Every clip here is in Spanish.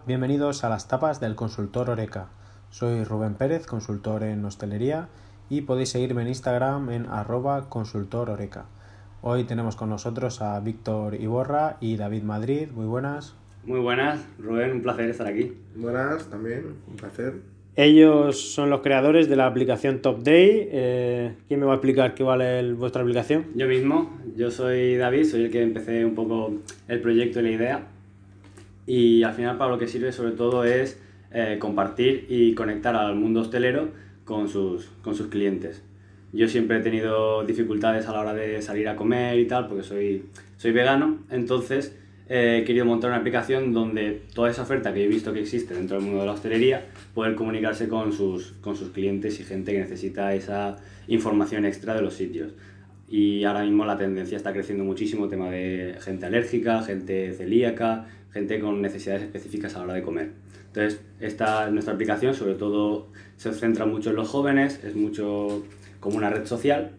Hola, bienvenidos a las tapas del consultor Oreca. Soy Rubén Pérez, consultor en hostelería y podéis seguirme en Instagram en arroba consultor Oreca. Hoy tenemos con nosotros a Víctor Iborra y David Madrid. Muy buenas. Muy buenas, Rubén, un placer estar aquí. Buenas, también, un placer. Ellos son los creadores de la aplicación Top Day. Eh, ¿Quién me va a explicar qué vale vuestra aplicación? Yo mismo, yo soy David, soy el que empecé un poco el proyecto y la idea. Y al final para lo que sirve sobre todo es eh, compartir y conectar al mundo hostelero con sus, con sus clientes. Yo siempre he tenido dificultades a la hora de salir a comer y tal, porque soy, soy vegano, entonces eh, he querido montar una aplicación donde toda esa oferta que he visto que existe dentro del mundo de la hostelería, poder comunicarse con sus, con sus clientes y gente que necesita esa información extra de los sitios. Y ahora mismo la tendencia está creciendo muchísimo, tema de gente alérgica, gente celíaca, gente con necesidades específicas a la hora de comer. Entonces, esta nuestra aplicación, sobre todo se centra mucho en los jóvenes, es mucho como una red social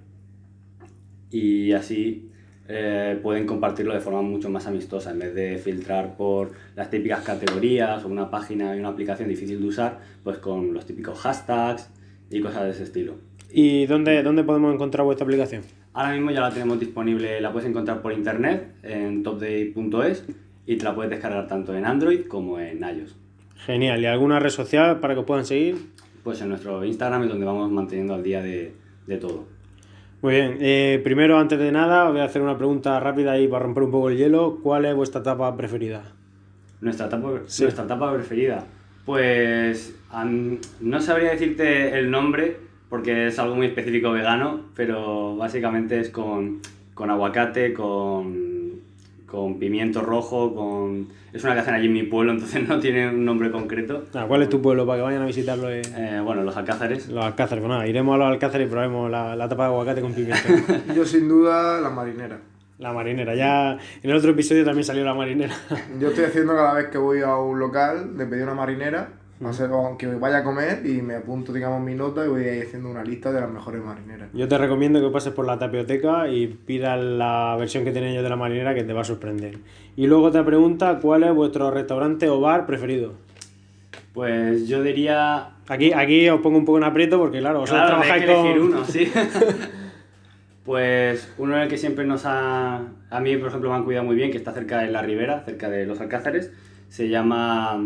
y así eh, pueden compartirlo de forma mucho más amistosa en vez de filtrar por las típicas categorías o una página y una aplicación difícil de usar, pues con los típicos hashtags y cosas de ese estilo. ¿Y dónde, dónde podemos encontrar vuestra aplicación? Ahora mismo ya la tenemos disponible, la puedes encontrar por internet en topday.es y te la puedes descargar tanto en Android como en iOS. Genial. ¿Y alguna red social para que os puedan seguir? Pues en nuestro Instagram es donde vamos manteniendo al día de, de todo. Muy bien. Eh, primero, antes de nada, voy a hacer una pregunta rápida y para romper un poco el hielo. ¿Cuál es vuestra etapa preferida? Nuestra etapa, nuestra etapa preferida. Pues no sabría decirte el nombre porque es algo muy específico vegano, pero básicamente es con, con aguacate, con con pimiento rojo, con... Es una que hacen allí en mi pueblo, entonces no tiene un nombre concreto. Ah, ¿Cuál es tu pueblo para que vayan a visitarlo? eh? Eh, bueno, los alcázares. Los Alcázares. Bueno, nada, iremos a los Alcázares y probemos la, la tapa de aguacate con pimiento. Yo sin duda la marinera. la marinera. Ya en el otro episodio también salió la marinera. Yo estoy haciendo cada vez que voy a un local de pedir una marinera, o sea, aunque vaya a comer y me apunto, digamos, mi nota y voy haciendo una lista de las mejores marineras. Yo te recomiendo que pases por la tapioteca y pidas la versión que tienen ellos de la marinera que te va a sorprender. Y luego otra pregunta, ¿cuál es vuestro restaurante o bar preferido? Pues yo diría... Aquí, aquí os pongo un poco en aprieto porque claro, vosotros Claro, trabajáis que con... elegir uno, sí. pues uno en el que siempre nos ha... A mí, por ejemplo, me han cuidado muy bien, que está cerca de la ribera, cerca de los Alcázares. Se llama...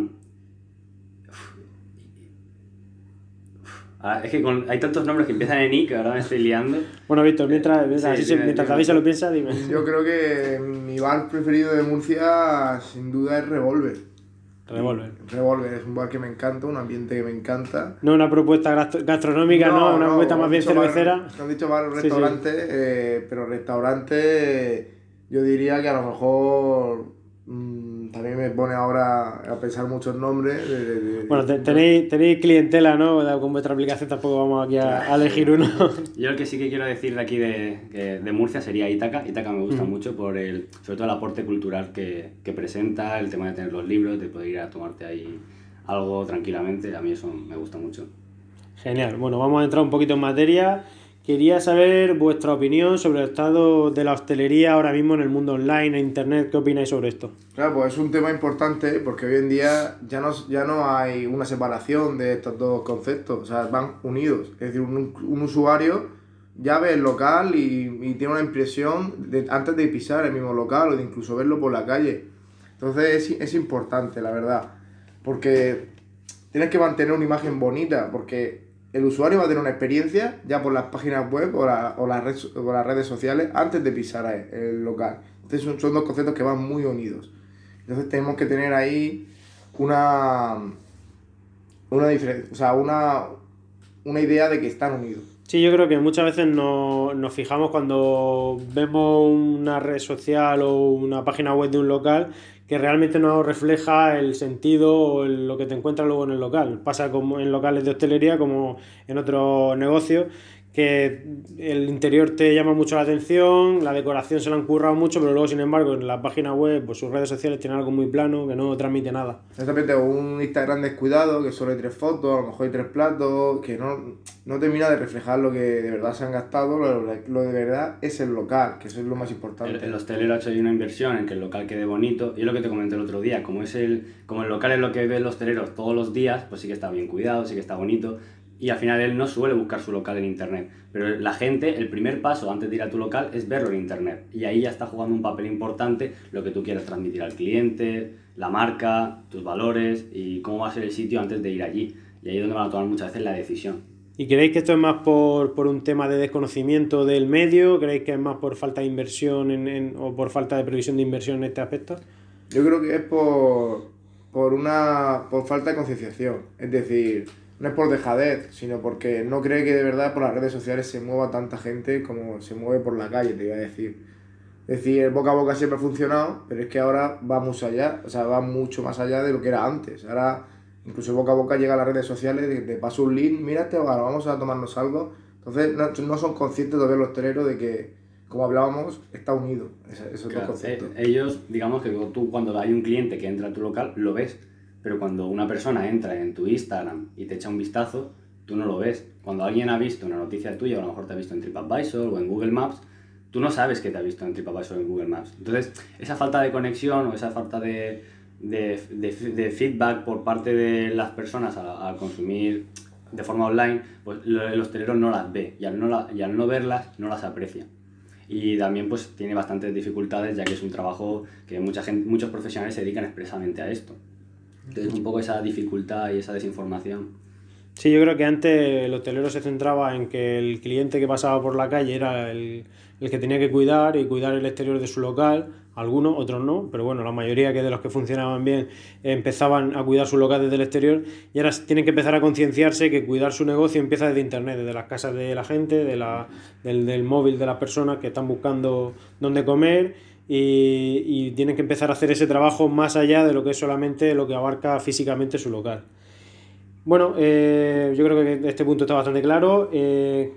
Ah, es que con- hay tantos nombres que empiezan en I que ahora me estoy liando. Bueno, Víctor, mientras, mientras, Sí, dime, mientras. David se lo piensa, dime. Yo creo que mi bar preferido de Murcia sin duda es Revolver. Revolver. Revolver es un bar que me encanta, un ambiente que me encanta. No una propuesta gastro- gastronómica, no, una propuesta más bien han dicho bar- cervecera. Han dicho varios Sí, sí. restaurantes, eh, pero restaurantes yo diría que a lo mejor mm, también me pone ahora a pensar muchos nombres. de- de- de- Bueno, te- tenéis, tenéis clientela, ¿no? Con vuestra aplicación tampoco vamos aquí a, a elegir uno. Yo el que sí que quiero decir de aquí de, Murcia sería Ítaca. Ítaca me gusta mucho por el, sobre todo el aporte cultural que, que presenta, el tema de tener los libros, de poder ir a tomarte ahí algo tranquilamente. A mí eso me gusta mucho. Genial. Bueno, vamos a entrar un poquito en materia. Quería saber vuestra opinión sobre el estado de la hostelería ahora mismo en el mundo online, en internet. ¿Qué opináis sobre esto? Claro, pues es un tema importante porque hoy en día ya no, ya no hay una separación de estos dos conceptos, o sea, van unidos. Es decir, un, un usuario ya ve el local y, y tiene una impresión de, antes de pisar el mismo local o de incluso verlo por la calle. Entonces es, es importante, la verdad, porque tienes que mantener una imagen bonita, porque el usuario va a tener una experiencia ya por las páginas web o, la- o las, redes, sociales antes de pisar el, local. Entonces son, dos conceptos que van muy unidos. Entonces tenemos que tener ahí una una o sea, una, una idea de que están unidos. Sí, yo creo que muchas veces no- nos fijamos cuando vemos una red social o una página web de un local que realmente no refleja el sentido o el- lo que te encuentras luego en el local. Pasa como en locales de hostelería como en otros negocios que el interior te llama mucho la atención, la decoración se la han currado mucho, pero luego, sin embargo, en la página web, pues sus redes sociales tienen algo muy plano que no transmite nada. Exactamente, un Instagram descuidado, que solo hay tres fotos, a lo mejor hay tres platos, que no, no termina de reflejar lo que de verdad se han gastado, lo, lo de verdad es el local, que eso es lo más importante. El, el hostelero ha hecho ahí una inversión en que el local quede bonito, y es lo que te comenté el otro día, como, es el, como el local es lo que ve el hostelero todos los días, pues sí que está bien cuidado, sí que está bonito, y al final él no suele buscar su local en internet. Pero la gente, el primer paso antes de ir a tu local es verlo en internet. Y ahí ya está jugando un papel importante lo que tú quieres transmitir al cliente, la marca, tus valores y cómo va a ser el sitio antes de ir allí. Y ahí es donde van a tomar muchas veces la decisión. ¿Y creéis que esto es más por, por un tema de desconocimiento del medio? ¿Creéis que es más por falta de inversión en, en, o por falta de previsión de inversión en este aspecto? Yo creo que es por, por, una, por falta de concienciación. Es decir, no es por dejadez, sino porque no cree que de verdad por las redes sociales se mueva tanta gente como se mueve por la calle, te iba a decir. Es decir, el boca a boca siempre ha funcionado, pero es que ahora va mucho allá, o sea, va mucho más allá de lo que era antes. Ahora, incluso boca a boca llega a las redes sociales, te, te paso un link, mira este hogar, vamos a tomarnos algo. Entonces, no, no son conscientes todavía los hosteleros de que, como hablábamos, está unido. Ese, ese Claro, concepto. eh, ellos, digamos que tú cuando hay un cliente que entra a tu local, lo ves. Pero cuando una persona entra en tu Instagram y te echa un vistazo, tú no lo ves. Cuando alguien ha visto una noticia tuya, o a lo mejor te ha visto en TripAdvisor o en Google Maps, tú no sabes que te ha visto en TripAdvisor o en Google Maps. Entonces, esa falta de conexión o esa falta de, de, de, de feedback por parte de las personas al, consumir de forma online, pues el hostelero no las ve y al no, la- y al no verlas no las aprecia. Y también pues tiene bastantes dificultades ya que es un trabajo que mucha gente, muchos profesionales se dedican expresamente a esto. Entonces un poco esa dificultad y esa desinformación. Sí, yo creo que antes el hotelero se centraba en que el cliente que pasaba por la calle era el, el que tenía que cuidar y cuidar el exterior de su local. Algunos, otros no, pero bueno, la mayoría que de los que funcionaban bien empezaban a cuidar su local desde el exterior y ahora tienen que empezar a concienciarse que cuidar su negocio empieza desde internet, desde las casas de la gente, de la, del, del móvil de las personas que están buscando dónde comer y, tienen que empezar a hacer ese trabajo más allá de lo que es solamente lo que abarca físicamente su local. Bueno, eh, yo creo que este punto está bastante claro. Eh,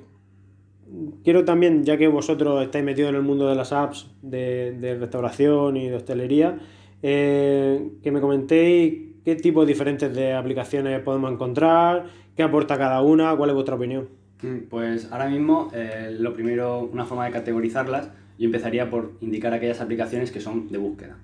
quiero también, ya que vosotros estáis metidos en el mundo de las apps de, restauración y de hostelería, eh, que me comentéis qué tipos diferentes de aplicaciones podemos encontrar, qué aporta cada una, cuál es vuestra opinión. Mm, Pues ahora mismo, lo primero, una forma de categorizarlas, yo empezaría por indicar aquellas aplicaciones que son de búsqueda.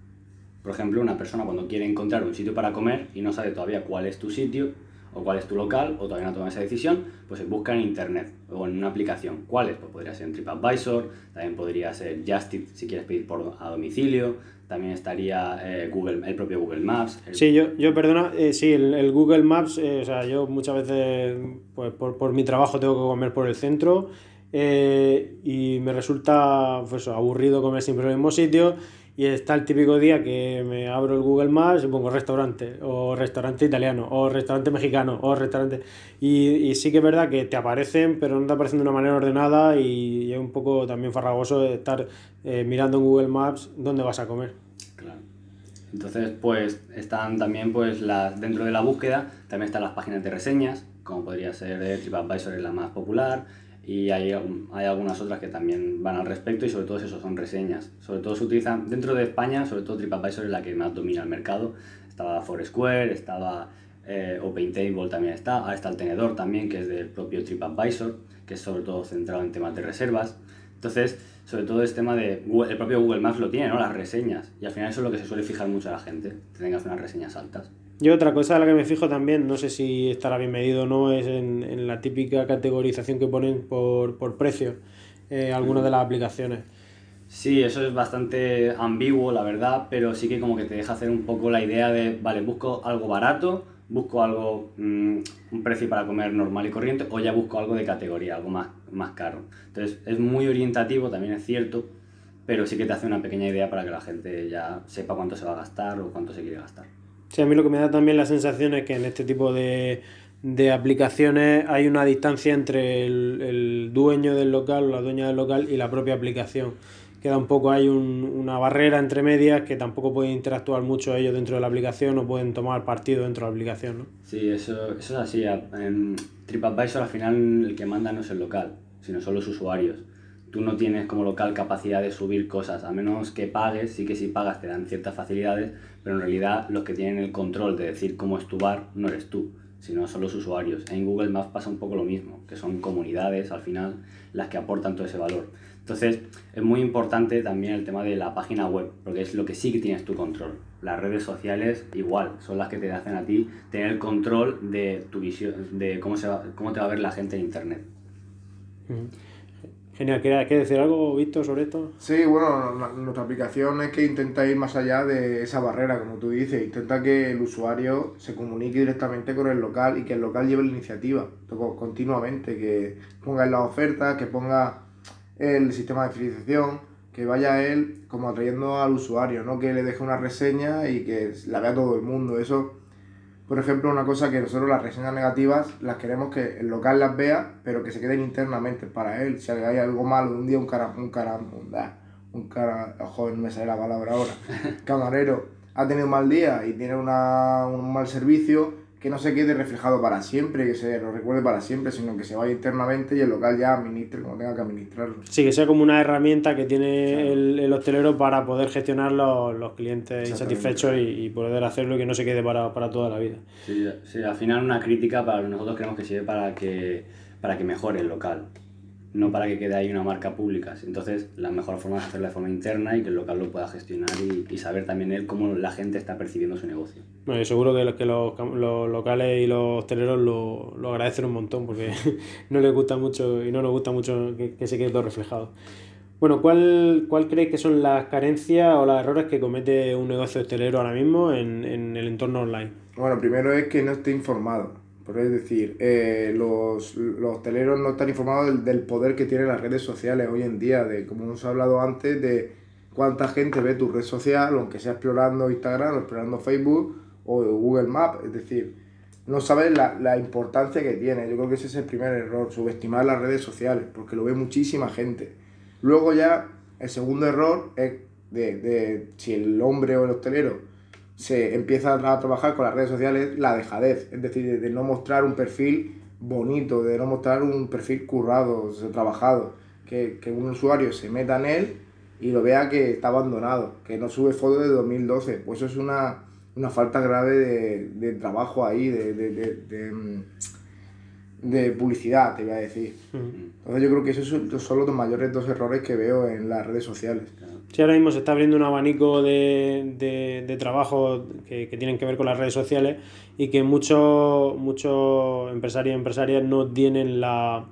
Por ejemplo, una persona cuando quiere encontrar un sitio para comer y no sabe todavía cuál es tu sitio o cuál es tu local o todavía no ha tomado esa decisión, pues busca en internet o en una aplicación. ¿Cuáles? Pues podría ser TripAdvisor, también podría ser Justit si quieres pedir por a domicilio, también estaría eh, Google, el propio Google Maps. Sí, yo, yo perdona, eh, sí, el, el Google Maps, eh, o sea, yo muchas veces, pues por, por mi trabajo tengo que comer por el centro eh, y me resulta pues, aburrido comer siempre en el mismo sitio y está el típico día que me abro el Google Maps y pongo restaurante, o restaurante italiano, o restaurante mexicano, o restaurante... Y, y sí que es verdad que te aparecen, pero no te aparecen de una manera ordenada y, es un poco también farragoso estar eh, mirando en Google Maps dónde vas a comer. Claro. Entonces, pues están también, pues, las, dentro de la búsqueda, también están las páginas de reseñas, como podría ser TripAdvisor es la más popular, y hay, hay algunas otras que también van al respecto, y sobre todo eso son reseñas. Sobre todo se utilizan, dentro de España, sobre todo TripAdvisor es la que más domina el mercado. Estaba Foursquare, estaba eh, OpenTable también está, ahora está el tenedor también, que es del propio TripAdvisor, que es sobre todo centrado en temas de reservas. Entonces, sobre todo es tema de Google- el propio Google Maps lo tiene, ¿no? Las reseñas. Y al final eso es lo que se suele fijar mucho a la gente, que tengas unas reseñas altas. Yo otra cosa a la que me fijo también, no sé si estará bien medido o no, es en, en la típica categorización que ponen por, por precio eh, algunas de las aplicaciones. Sí, eso es bastante ambiguo, la verdad, pero sí que como que te deja hacer un poco la idea de, vale, busco algo barato, busco algo, mm, un precio para comer normal y corriente, o ya busco algo de categoría, algo más, más caro. Entonces es muy orientativo, también es cierto, pero sí que te hace una pequeña idea para que la gente ya sepa cuánto se va a gastar o cuánto se quiere gastar. Sí, a mí lo que me da también la sensación es que en este tipo de, de aplicaciones hay una distancia entre el, el dueño del local o la dueña del local y la propia aplicación. Queda un poco, hay un- una barrera entre medias que tampoco pueden interactuar mucho ellos dentro de la aplicación o pueden tomar partido dentro de la aplicación, ¿no? Sí, eso, eso es así. En TripAdvisor al final el que manda no es el local, sino son los usuarios. Tú no tienes como local capacidad de subir cosas, a menos que pagues, sí que si pagas te dan ciertas facilidades, pero en realidad los que tienen el control de decir cómo es tu bar no eres tú, sino son los usuarios. En Google Maps pasa un poco lo mismo, que son comunidades al final las que aportan todo ese valor. Entonces, es muy importante también el tema de la página web, porque es lo que sí que tienes tu control. Las redes sociales, igual, son las que te hacen a ti tener el control de tu visión, de cómo, se va, cómo te va a ver la gente en Internet. Genial, ¿quieres decir algo, Víctor, sobre esto? Sí, bueno, nuestra aplicación es que intenta ir más allá de esa barrera, como tú dices, intenta que el usuario se comunique directamente con el local y que el local lleve la iniciativa continuamente, que ponga en las ofertas, que ponga el sistema de fidelización, que vaya él como atrayendo al usuario, no que le deje una reseña y que la vea todo el mundo. Eso, por ejemplo, una cosa que nosotros las reseñas negativas las queremos que el local las vea, pero que se queden internamente para él. Si hay algo malo, un día un cara, un cara, un, cara, joder, no me sale la palabra ahora, camarero ha tenido un mal día y tiene una, un mal servicio, que no se quede reflejado para siempre, que se lo recuerde para siempre, sino que se vaya internamente y el local ya administre como tenga que administrarlo. Sí, que sea como una herramienta que tiene el, el, hostelero para poder gestionar los, los clientes insatisfechos y, y, poder hacerlo y que no se quede para, para toda la vida. Sí, sí, al final una crítica para nosotros creemos que sirve para que, para que mejore el local no para que quede ahí una marca pública. Entonces, la mejor forma es hacerlo de forma interna y que el local lo pueda gestionar y, saber también él cómo la gente está percibiendo su negocio. Bueno, seguro que, los, que los, los, locales y los hosteleros lo, lo, agradecen un montón porque no les gusta mucho y no nos gusta mucho que, que se quede todo reflejado. Bueno, ¿cuál, ¿cuál creéis que son las carencias o los errores que comete un negocio hostelero ahora mismo en, en el entorno online? Bueno, primero es que no esté informado pero es decir, eh, los, los, hosteleros no están informados del, poder que tienen las redes sociales hoy en día, de como hemos hablado antes, de cuánta gente ve tu red social, aunque sea explorando Instagram explorando Facebook o Google Maps. Es decir, no sabes la, la importancia que tiene. Yo creo que ese es el primer error, subestimar las redes sociales, porque lo ve muchísima gente. Luego ya, el segundo error es de, de si el hombre o el hostelero se empieza a trabajar con las redes sociales la dejadez, es decir, de no mostrar un perfil bonito, de no mostrar un perfil currado, trabajado, que, que un usuario se meta en él y lo vea que está abandonado, que no sube fotos de 2012, pues eso es una, una falta grave de, de trabajo ahí, de, de, de, de, publicidad, te voy a decir. Entonces yo creo que esos son los mayores dos errores que veo en las redes sociales. Sí, ahora mismo se está abriendo un abanico de, de, de trabajo que, que, tienen que ver con las redes sociales y que muchos muchos empresarios y empresarias no tienen la,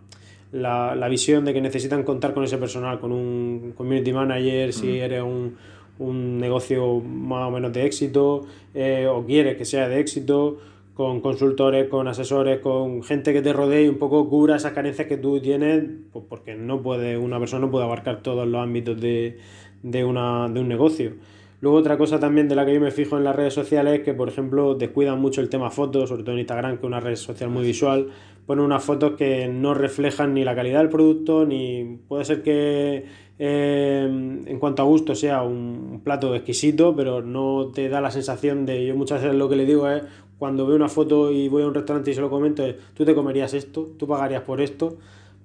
la, la, visión de que necesitan contar con ese personal, con un community manager, si mm. eres un, un, negocio más o menos de éxito eh, o quieres que sea de éxito, con consultores, con asesores, con gente que te rodee y un poco cubra esas carencias que tú tienes, pues porque no puede, una persona no puede abarcar todos los ámbitos de de, una, de un negocio. Luego otra cosa también de la que yo me fijo en las redes sociales es que, por ejemplo, descuidan mucho el tema fotos, sobre todo en Instagram, que es una red social muy visual, ponen unas fotos que no reflejan ni la calidad del producto, ni puede ser que eh, en cuanto a gusto sea un plato exquisito, pero no te da la sensación de, yo muchas veces lo que le digo es, cuando veo una foto y voy a un restaurante y se lo comento, es, tú te comerías esto, tú pagarías por esto,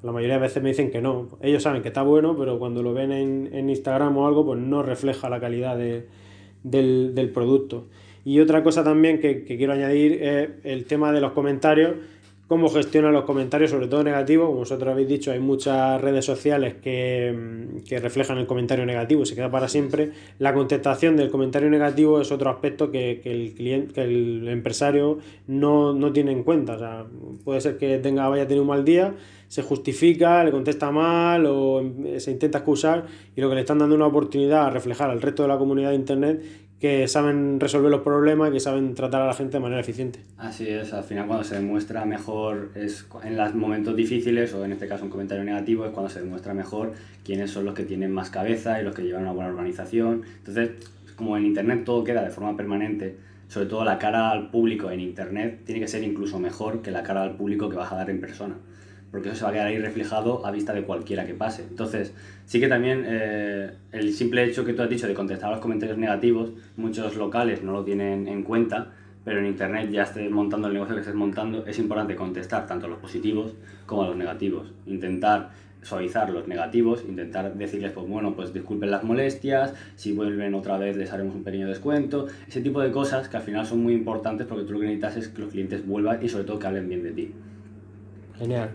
la mayoría de veces me dicen que no. Ellos saben que está bueno, pero cuando lo ven en, en Instagram o algo, pues no refleja la calidad de, del, del, producto. Y otra cosa también que, que, quiero añadir es el tema de los comentarios, cómo gestionan los comentarios, sobre todo negativos. Como vosotros habéis dicho, hay muchas redes sociales que, que reflejan el comentario negativo y se queda para siempre. La contestación del comentario negativo es otro aspecto que, que el, cliente, que el empresario no, no tiene en cuenta. O sea, puede ser que tenga, vaya a tener un mal día se justifica, le contesta mal o se intenta excusar y lo que le están dando una oportunidad a reflejar al resto de la comunidad de Internet que saben resolver los problemas y que saben tratar a la gente de manera eficiente. Así es, al final cuando se demuestra mejor es en los momentos difíciles o en este caso un comentario negativo es cuando se demuestra mejor quiénes son los que tienen más cabeza y los que llevan una buena organización. Entonces, como en Internet todo queda de forma permanente, sobre todo la cara al público en Internet tiene que ser incluso mejor que la cara al público que vas a dar en persona porque eso se va a quedar ahí reflejado a vista de cualquiera que pase. Entonces, sí que también eh, el simple hecho que tú has dicho de contestar a los comentarios negativos, muchos locales no lo tienen en cuenta, pero en Internet ya estés montando el negocio que estés montando, es importante contestar tanto a los positivos como a los negativos. Intentar suavizar los negativos, intentar decirles, pues bueno, pues disculpen las molestias, si vuelven otra vez les haremos un pequeño descuento, ese tipo de cosas que al final son muy importantes porque tú lo que necesitas es que los clientes vuelvan y sobre todo que hablen bien de ti. Genial.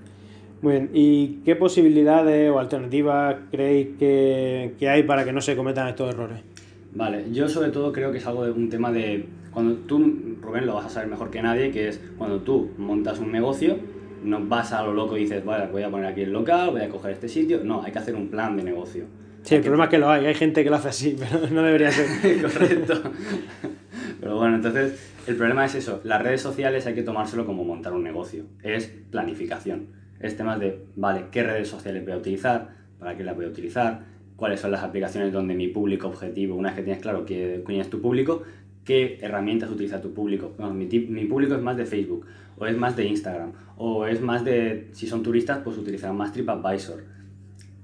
Muy bien, ¿y qué posibilidades o alternativas creéis que, que hay para que no se cometan estos errores? Vale, yo sobre todo creo que es algo de un tema de cuando tú, Rubén, lo vas a saber mejor que nadie, que es cuando tú montas un negocio, no vas a lo loco y dices, vale, voy a poner aquí el local, voy a coger este sitio. No, hay que hacer un plan de negocio. Sí, el problema es que lo hay, hay gente que lo hace así, pero no debería ser. Correcto. Pero bueno, entonces el problema es eso, las redes sociales hay que tomárselo como montar un negocio, es planificación, es temas de, vale, ¿qué redes sociales voy a utilizar? ¿Para qué las voy a utilizar? ¿Cuáles son las aplicaciones donde mi público objetivo, una vez que tienes claro quién es tu público, qué herramientas utiliza tu público. mi, mi, público es más de Facebook, o es más de Instagram, o es más de, si son turistas, pues utilizarán más TripAdvisor.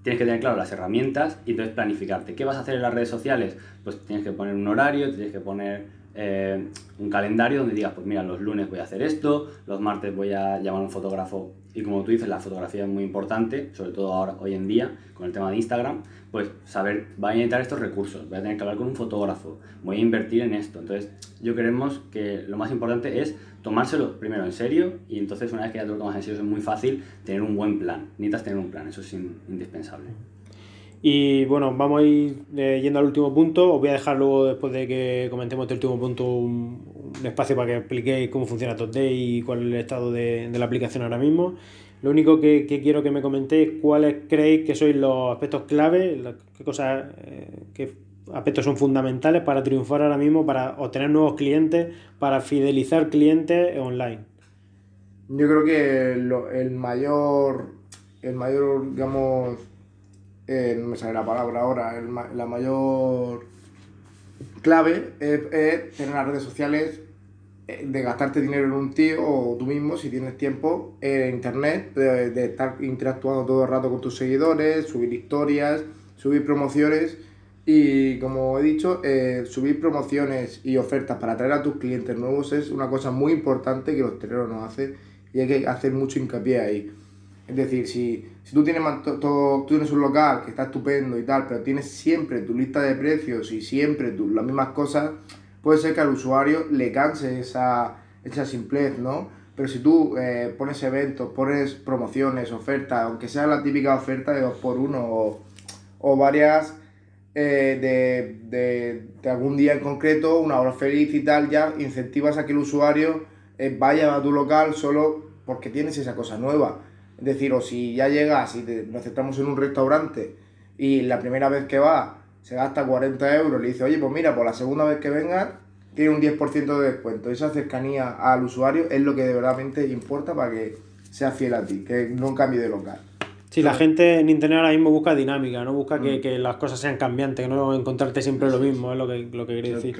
Tienes que tener claro las herramientas y entonces planificarte. ¿Qué vas a hacer en las redes sociales? Pues tienes que poner un horario, tienes que poner eh, un calendario donde digas, pues mira, los lunes voy a hacer esto, los martes voy a llamar a un fotógrafo y como tú dices, la fotografía es muy importante, sobre todo ahora, hoy en día, con el tema de Instagram, pues saber, voy a necesitar estos recursos, voy a tener que hablar con un fotógrafo, voy a invertir en esto. Entonces, yo queremos que lo más importante es tomárselo primero en serio y entonces una vez que ya te lo tomas en serio es muy fácil tener un buen plan. Necesitas tener un plan, eso es indispensable. Y bueno, vamos a ir eh, yendo al último punto. Os voy a dejar luego, después de que comentemos este último punto, un, espacio para que expliquéis cómo funciona TopDay y cuál es el estado de, la aplicación ahora mismo. Lo único que, quiero que me comentéis, cuáles creéis que sois los aspectos clave, qué cosas, eh, qué aspectos son fundamentales para triunfar ahora mismo, para obtener nuevos clientes, para fidelizar clientes online. Yo creo que el mayor, el mayor, digamos, eh, no me sale la palabra ahora, la mayor clave es, tener las redes sociales, eh, de gastarte dinero en un tío o tú mismo, si tienes tiempo, en internet, de, estar interactuando todo el rato con tus seguidores, subir historias, subir promociones. Y como he dicho, eh, subir promociones y ofertas para atraer a tus clientes nuevos es una cosa muy importante que los hosteleros nos hacen y hay que hacer mucho hincapié ahí. Es decir, si, si tú, tienes todo, tú tienes un local que está estupendo y tal, pero tienes siempre tu lista de precios y siempre tu, las mismas cosas, puede ser que al usuario le canse esa, esa simplez, ¿no? Pero si tú eh, pones eventos, pones promociones, ofertas, aunque sea la típica oferta de 2x1 o, o varias eh, de, de, de, algún día en concreto, una hora feliz y tal, ya incentivas a que el usuario eh, vaya a tu local solo porque tienes esa cosa nueva. Es decir, o si ya llegas y te, nos aceptamos en un restaurante y la primera vez que va se gasta 40 euros, le dice, oye, pues mira, por la segunda vez que venga tiene un 10% de descuento. Esa cercanía al usuario es lo que de verdad importa para que sea fiel a ti, que no cambie de local. Sí, la gente en internet ahora mismo busca dinámica, no busca que, mm. que, las cosas sean cambiantes, que no encontrarte siempre lo mismo, es lo que, lo que quería decir.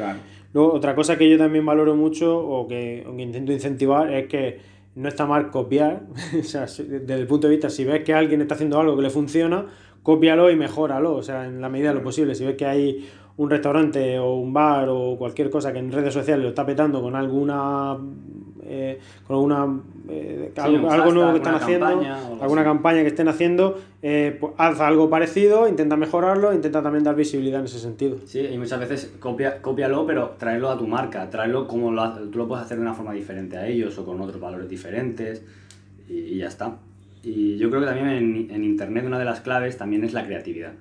Luego, otra cosa que yo también valoro mucho o que, o que intento incentivar es que no está mal copiar, o sea, desde el punto de vista, si ves que alguien está haciendo algo que le funciona, cópialo y mejóralo, o sea, en la medida de lo posible. Si ves que hay un restaurante o un bar o cualquier cosa que en redes sociales lo está petando con alguna eh, con alguna eh, algo, nuevo que están haciendo, alguna campaña que estén haciendo, eh, pues haz algo parecido, intenta mejorarlo, intenta también dar visibilidad en ese sentido. Sí, y muchas veces copia, cópialo, pero tráelo a tu marca, tráelo como lo, tú lo puedes hacer de una forma diferente a ellos o con otros valores diferentes y, ya está. Y yo creo que también en, en Internet una de las claves también es la creatividad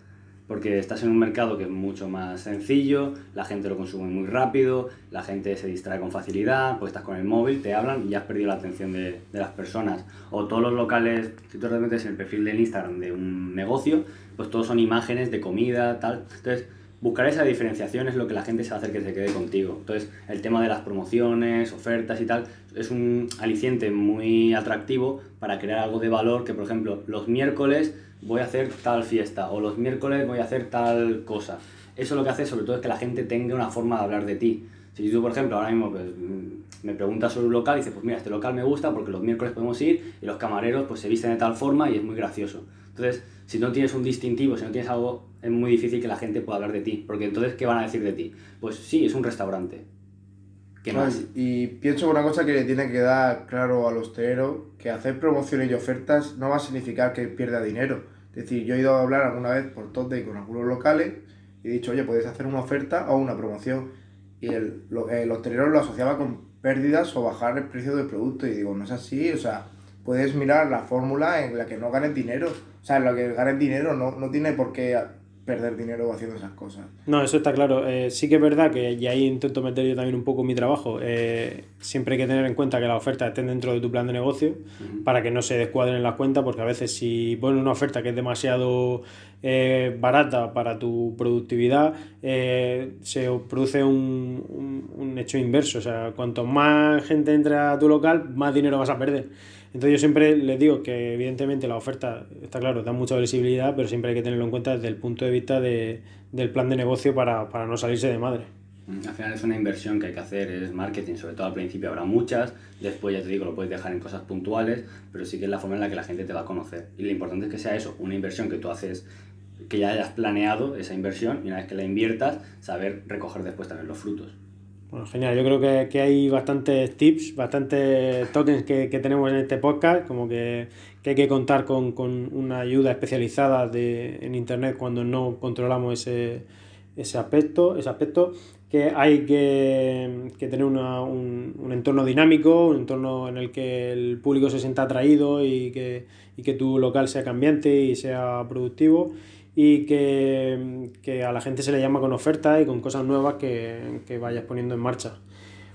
porque estás en un mercado que es mucho más sencillo, la gente lo consume muy rápido, la gente se distrae con facilidad, pues estás con el móvil, te hablan y has perdido la atención de, de las personas. O todos los locales, si tú realmente en el perfil del Instagram de un negocio, pues todos son imágenes de comida, tal. Entonces, buscar esa diferenciación es lo que la gente se va a hacer que se quede contigo. Entonces, el tema de las promociones, ofertas y tal, es un aliciente muy atractivo para crear algo de valor que, por ejemplo, los miércoles voy a hacer tal fiesta o los miércoles voy a hacer tal cosa. Eso lo que hace sobre todo es que la gente tenga una forma de hablar de ti. Si tú, por ejemplo, ahora mismo pues, me preguntas sobre un local y dices, pues mira, este local me gusta porque los miércoles podemos ir y los camareros pues se visten de tal forma y es muy gracioso. Entonces, si no tienes un distintivo, si no tienes algo, es muy difícil que la gente pueda hablar de ti. Porque entonces, ¿qué van a decir de ti? Pues sí, es un restaurante. ¿Qué más? Y pienso una cosa que le tiene que dar claro al hostelero, que hacer promociones y ofertas no va a significar que pierda dinero. Es decir, yo he ido a hablar alguna vez por Top Day con algunos locales y he dicho, oye, puedes hacer una oferta o una promoción. Y el, el hostelero lo asociaba con pérdidas o bajar el precio del producto. Y digo, no es así, o sea, puedes mirar la fórmula en la que no ganes dinero. O sea, en la que ganes dinero no, no tiene por qué perder dinero haciendo esas cosas. No, eso está claro. Eh, sí que es verdad que, y ahí intento meter yo también un poco mi trabajo, eh, siempre hay que tener en cuenta que las ofertas estén dentro de tu plan de negocio para que no se descuadren las cuentas, porque a veces si pones una oferta que es demasiado eh, barata para tu productividad, se produce un, un, un hecho inverso. O sea, cuanto más gente entra a tu local, más dinero vas a perder. Entonces yo siempre les digo que evidentemente la oferta, está claro, da mucha visibilidad, pero siempre hay que tenerlo en cuenta desde el punto de vista de, del plan de negocio para, para, no salirse de madre. Mm, al final es una inversión que hay que hacer, es marketing, sobre todo al principio habrá muchas, después ya te digo, lo puedes dejar en cosas puntuales, pero sí que es la forma en la que la gente te va a conocer. Y lo importante es que sea eso, una inversión que tú haces, que ya hayas planeado esa inversión y una vez que la inviertas, saber recoger después también los frutos. Bueno, genial. Yo creo que, que, hay bastantes tips, bastantes tokens que, que, tenemos en este podcast, como que, que hay que contar con, con, una ayuda especializada de, en Internet cuando no controlamos ese, ese, aspecto, ese aspecto, que hay que, tener una, un, un, entorno dinámico, un entorno en el que el público se sienta atraído y que, y que tu local sea cambiante y sea productivo y que, que, a la gente se le llama con ofertas y con cosas nuevas que, que vayas poniendo en marcha.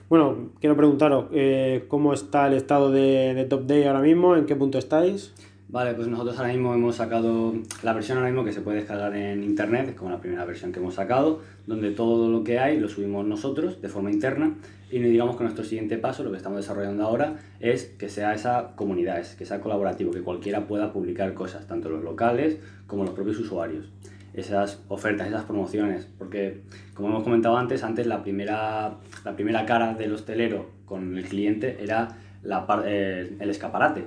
Bueno, quiero preguntaros, eh, ¿cómo está el estado de, de, Top Day ahora mismo? ¿En qué punto estáis? Vale, pues nosotros ahora mismo hemos sacado la versión ahora mismo que se puede descargar en internet, es como la primera versión que hemos sacado, donde todo lo que hay lo subimos nosotros de forma interna y digamos que nuestro siguiente paso, lo que estamos desarrollando ahora, es que sea esa comunidad, que sea colaborativo, que cualquiera pueda publicar cosas, tanto los locales como los propios usuarios. Esas ofertas, esas promociones, porque como hemos comentado antes, antes la primera, la primera cara del hostelero con el cliente era la, eh, el escaparate,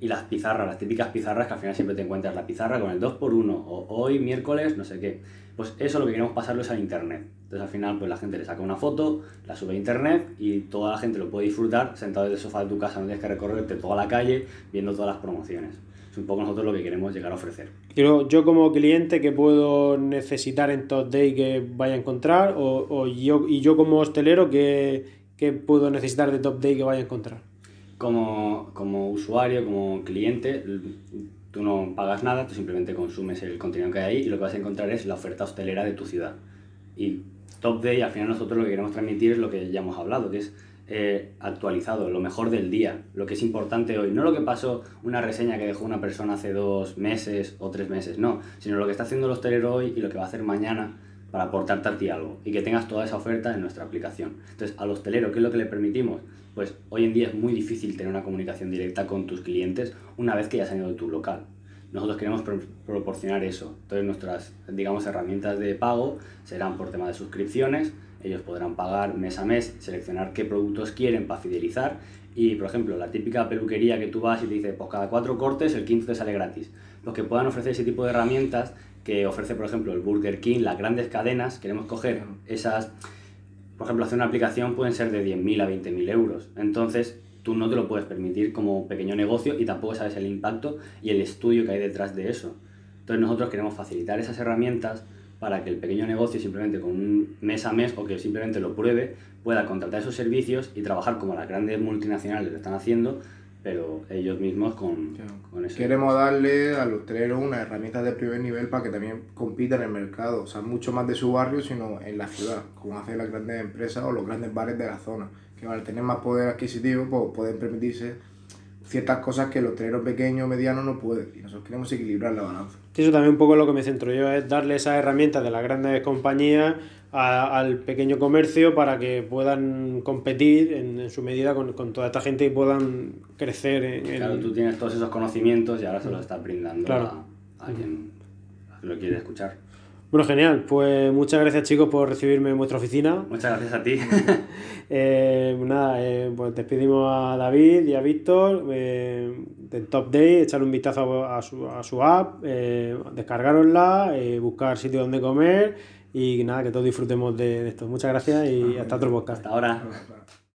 y las pizarras, las típicas pizarras que al final siempre te encuentras la pizarra con el 2x1 o hoy miércoles no sé qué. Pues eso lo que queremos pasarlo es al internet. Entonces al final pues la gente le saca una foto, la sube a internet y toda la gente lo puede disfrutar sentado desde el sofá de tu casa, no tienes que recorrerte toda la calle viendo todas las promociones. Es un poco nosotros lo que queremos llegar a ofrecer. Yo, yo como cliente, ¿qué puedo necesitar en Top Day que vaya a encontrar? O, o yo, y yo como hostelero, ¿qué, ¿qué puedo necesitar de Top Day que vaya a encontrar? Como, como usuario, como cliente, tú no pagas nada, tú simplemente consumes el contenido que hay ahí y lo que vas a encontrar es la oferta hostelera de tu ciudad. Y Top Day, al final nosotros lo que queremos transmitir es lo que ya hemos hablado, que es eh, actualizado, lo mejor del día, lo que es importante hoy. No lo que pasó una reseña que dejó una persona hace dos meses o tres meses, no, sino lo que está haciendo el hostelero hoy y lo que va a hacer mañana para aportarte a ti algo y que tengas toda esa oferta en nuestra aplicación. Entonces, al hostelero, ¿qué es lo que le permitimos? Pues hoy en día es muy difícil tener una comunicación directa con tus clientes una vez que ya has salido de tu local. Nosotros queremos pro proporcionar eso. Entonces, nuestras, digamos, herramientas de pago serán por tema de suscripciones. Ellos podrán pagar mes a mes, seleccionar qué productos quieren para fidelizar. Y, por ejemplo, la típica peluquería que tú vas y te dice, pues cada cuatro cortes el quinto te sale gratis. Los que puedan ofrecer ese tipo de herramientas que ofrece, por ejemplo, el Burger King, las grandes cadenas, queremos coger esas por ejemplo, hacer una aplicación pueden ser de 10.000 a 20.000 euros. Entonces, tú no te lo puedes permitir como pequeño negocio y tampoco sabes el impacto y el estudio que hay detrás de eso. Entonces, nosotros queremos facilitar esas herramientas para que el pequeño negocio simplemente con un mes a mes o que simplemente lo pruebe pueda contratar esos servicios y trabajar como las grandes multinacionales lo están haciendo pero ellos mismos con, claro. con eso. Queremos darle al hostelero una herramienta de primer nivel para que también compita en el mercado, o sea, mucho más de su barrio, sino en la ciudad, como hacen las grandes empresas o los grandes bares de la zona, que al tener más poder adquisitivo, pues pueden permitirse ciertas cosas que los hosteleros pequeños o medianos no pueden, y nosotros queremos equilibrar la balanza. Eso también un poco lo que me centro yo, es darle esas herramientas de las grandes compañías a, al pequeño comercio para que puedan competir en, en su medida con, con, toda esta gente y puedan crecer. En, claro, tú tienes todos esos conocimientos y ahora se los estás brindando claro. a, a, quien lo quiere escuchar. Bueno, genial. Pues muchas gracias chicos por recibirme en vuestra oficina. Muchas gracias a ti. eh, nada, eh, pues despedimos a David y a Víctor eh, del Top Day, echarle un vistazo a su, a su app, eh, descargarosla, buscar sitio donde comer y nada, que todos disfrutemos de, de esto. Muchas gracias y hasta otro podcast. Hasta ahora.